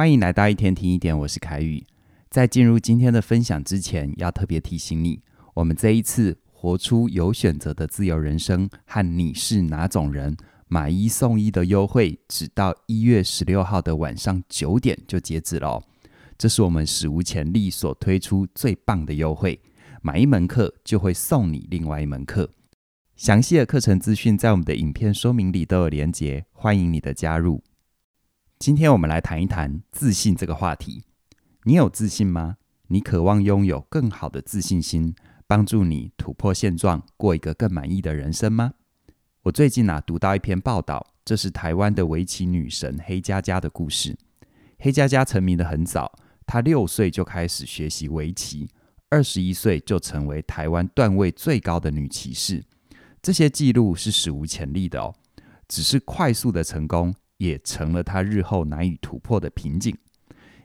欢迎来到一天听一点，我是凯宇。在进入今天的分享之前，要特别提醒你，我们这一次活出有选择的自由人生和你是哪种人买一送一的优惠，只到一月十六号的晚上九点就截止了。这是我们史无前例所推出最棒的优惠，买一门课就会送你另外一门课。详细的课程资讯在我们的影片说明里都有连结，欢迎你的加入。今天我们来谈一谈自信这个话题。你有自信吗？你渴望拥有更好的自信心，帮助你突破现状，过一个更满意的人生吗？我最近啊读到一篇报道，这是台湾的围棋女神黑佳佳的故事。黑佳佳成名得很早，她六岁就开始学习围棋，二十一岁就成为台湾段位最高的女棋士。这些记录是史无前例的哦，只是快速的成功也成了他日后难以突破的瓶颈。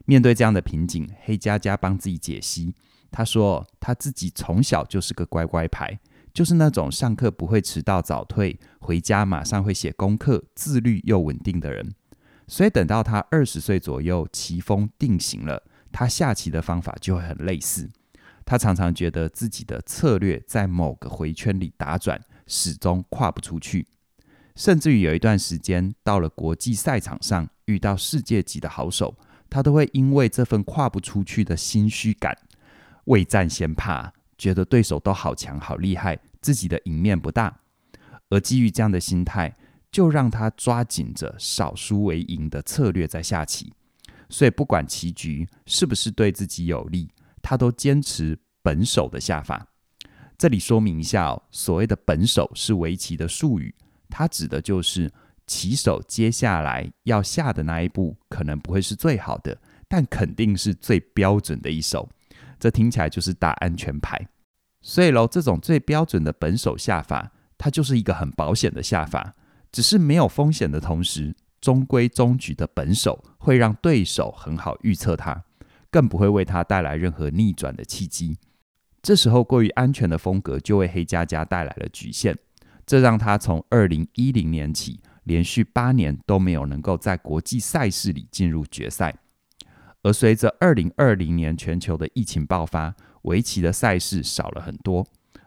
面对这样的瓶颈，黑佳佳帮自己解析。他说，他自己从小就是个乖乖牌，就是那种上课不会迟到早退，回家马上会写功课，自律又稳定的人。所以等到他二十岁左右，棋风定型了，他下棋的方法就会很类似。他常常觉得自己的策略在某个回圈里打转。始终跨不出去，甚至于有一段时间，到了国际赛场上遇到世界级的好手，他都会因为这份跨不出去的心虚感，未战先怕，觉得对手都好强好厉害，自己的赢面不大。而基于这样的心态，就让他抓紧着少输为赢的策略在下棋。所以不管棋局是不是对自己有利，他都坚持本手的下法。这里说明一下哦，所谓的本手是围棋的术语，它指的就是棋手接下来要下的那一步，可能不会是最好的，但肯定是最标准的一手。这听起来就是打安全牌。所以喽，这种最标准的本手下法，它就是一个很保险的下法，只是没有风险的同时，中规中矩的本手会让对手很好预测它，更不会为他带来任何逆转的契机。这时候过于安全的风格就为黑加加带来了局限，这让他从二零一零年起连续八年都没有能够在国际赛事里进入决赛。而随着二零二零年全球的疫情爆发，围棋的赛事少了很多，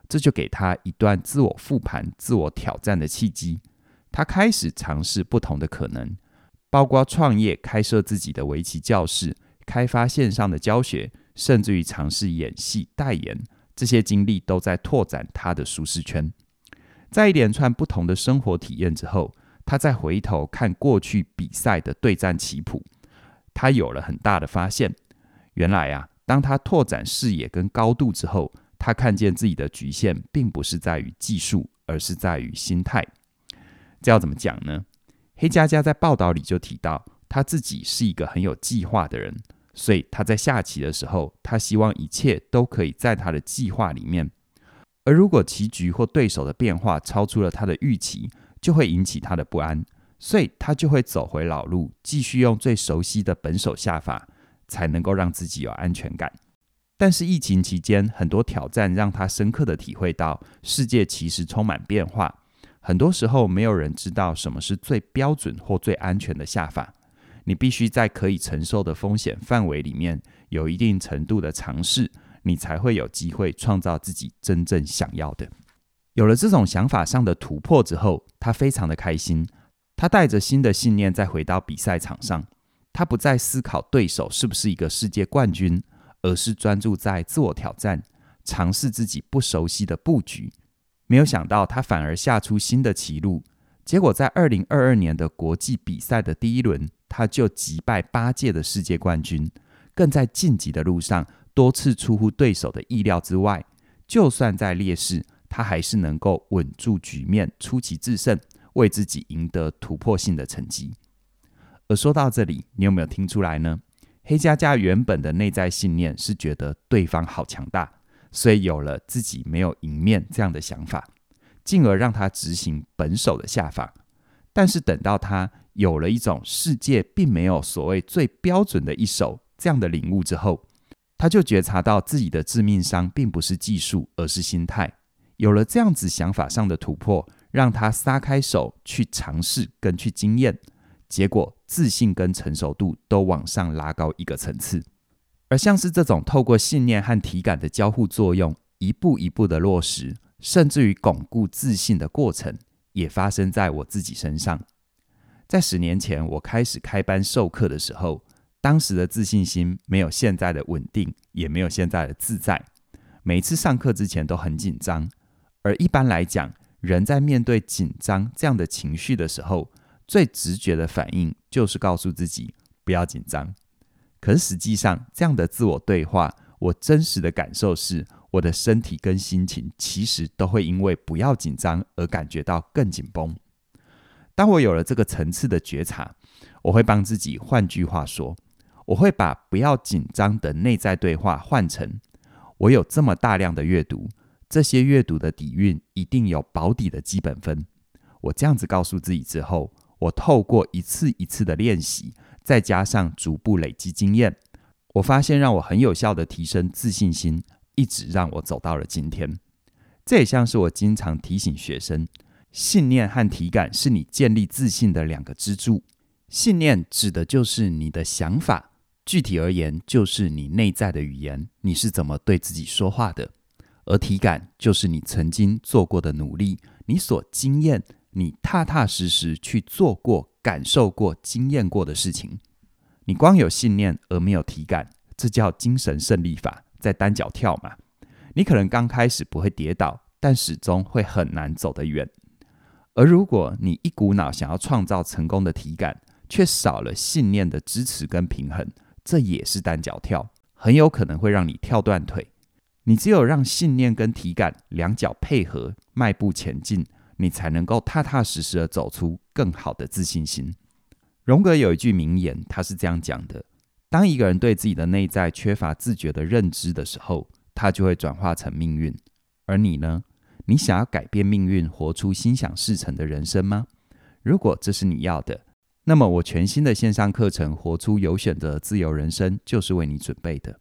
这就给他一段自我复盘、自我挑战的契机。他开始尝试不同的可能，包括创业、开设自己的围棋教室、开发线上的教学。甚至于尝试演戏、代言，这些经历都在拓展他的舒适圈。在一连串不同的生活体验之后，他再回头看过去比赛的对战棋谱，他有了很大的发现。原来啊，当他拓展视野跟高度之后，他看见自己的局限，并不是在于技术，而是在于心态。这要怎么讲呢？黑佳佳在报道里就提到，他自己是一个很有计划的人。所以他在下棋的时候，他希望一切都可以在他的计划里面。而如果棋局或对手的变化超出了他的预期，就会引起他的不安。所以他就会走回老路，继续用最熟悉的本手下法，才能够让自己有安全感。但是疫情期间，很多挑战让他深刻的体会到，世界其实充满变化。很多时候，没有人知道什么是最标准或最安全的下法。你必须在可以承受的风险范围里面有一定程度的尝试，你才会有机会创造自己真正想要的。有了这种想法上的突破之后，他非常的开心。他带着新的信念再回到比赛场上，他不再思考对手是不是一个世界冠军，而是专注在自我挑战，尝试自己不熟悉的布局。没有想到，他反而下出新的棋路。结果在二零二二年的国际比赛的第一轮，他就击败八届的世界冠军，更在晋级的路上多次出乎对手的意料之外。就算在劣势，他还是能够稳住局面，出奇制胜，为自己赢得突破性的成绩。而说到这里，你有没有听出来呢？黑佳佳原本的内在信念是觉得对方好强大，所以有了自己没有赢面这样的想法。进而让他执行本手的下法，但是等到他有了一种世界并没有所谓最标准的一手这样的领悟之后，他就觉察到自己的致命伤并不是技术，而是心态。有了这样子想法上的突破，让他撒开手去尝试跟去经验，结果自信跟成熟度都往上拉高一个层次。而像是这种透过信念和体感的交互作用，一步一步的落实，甚至于巩固自信的过程，也发生在我自己身上。在十年前，我开始开班授课的时候，当时的自信心没有现在的稳定，也没有现在的自在。每一次上课之前都很紧张，而一般来讲，人在面对紧张这样的情绪的时候，最直觉的反应就是告诉自己不要紧张。可是实际上，这样的自我对话，我真实的感受是，我的身体跟心情其实都会因为不要紧张而感觉到更紧绷。当我有了这个层次的觉察，我会帮自己换句话说，我会把不要紧张的内在对话换成：我有这么大量的阅读，这些阅读的底蕴一定有保底的基本分。我这样子告诉自己之后，我透过一次一次的练习。再加上逐步累积经验，我发现让我很有效地提升自信心，一直让我走到了今天。这也像是我经常提醒学生，信念和体感是你建立自信的两个支柱。信念指的就是你的想法，具体而言就是你内在的语言，你是怎么对自己说话的；而体感就是你曾经做过的努力，你所经验，你踏踏实实去做过。感受过、经验过的事情，你光有信念而没有体感，这叫精神胜利法，在单脚跳嘛。你可能刚开始不会跌倒，但始终会很难走得远。而如果你一股脑想要创造成功的体感，却少了信念的支持跟平衡，这也是单脚跳，很有可能会让你跳断腿。你只有让信念跟体感两脚配合，迈步前进。你才能够踏踏实实的走出更好的自信心。荣格有一句名言，他是这样讲的：当一个人对自己的内在缺乏自觉的认知的时候，他就会转化成命运。而你呢？你想要改变命运，活出心想事成的人生吗？如果这是你要的，那么我全新的线上课程《活出有选择的自由人生》就是为你准备的。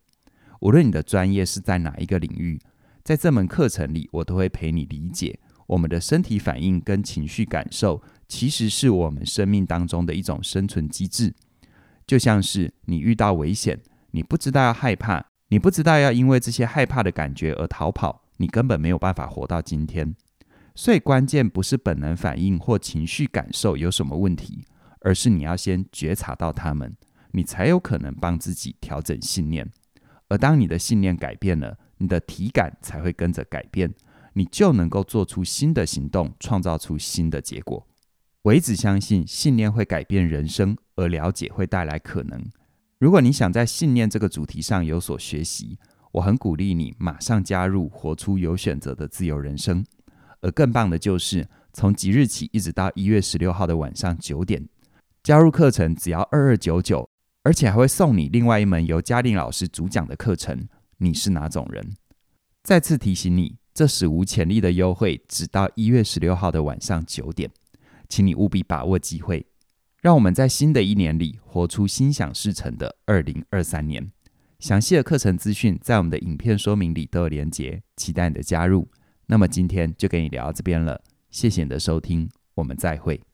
无论你的专业是在哪一个领域，在这门课程里，我都会陪你理解。我们的身体反应跟情绪感受，其实是我们生命当中的一种生存机制。就像是你遇到危险，你不知道要害怕，你不知道要因为这些害怕的感觉而逃跑，你根本没有办法活到今天。所以关键不是本能反应或情绪感受有什么问题，而是你要先觉察到他们，你才有可能帮自己调整信念。而当你的信念改变了，你的体感才会跟着改变。你就能够做出新的行动，创造出新的结果。我一直相信信念会改变人生，而了解会带来可能。如果你想在信念这个主题上有所学习，我很鼓励你马上加入，活出有选择的自由人生。而更棒的就是，从即日起一直到一月十六号的晚上九点，加入课程只要二二九九，而且还会送你另外一门由嘉玲老师主讲的课程。你是哪种人？再次提醒你。这史无前例的优惠，只到一月十六号的晚上九点，请你务必把握机会，让我们在新的一年里活出心想事成的二零二三年。详细的课程资讯在我们的影片说明里都有连结，期待你的加入。那么今天就跟你聊到这边了，谢谢你的收听，我们再会。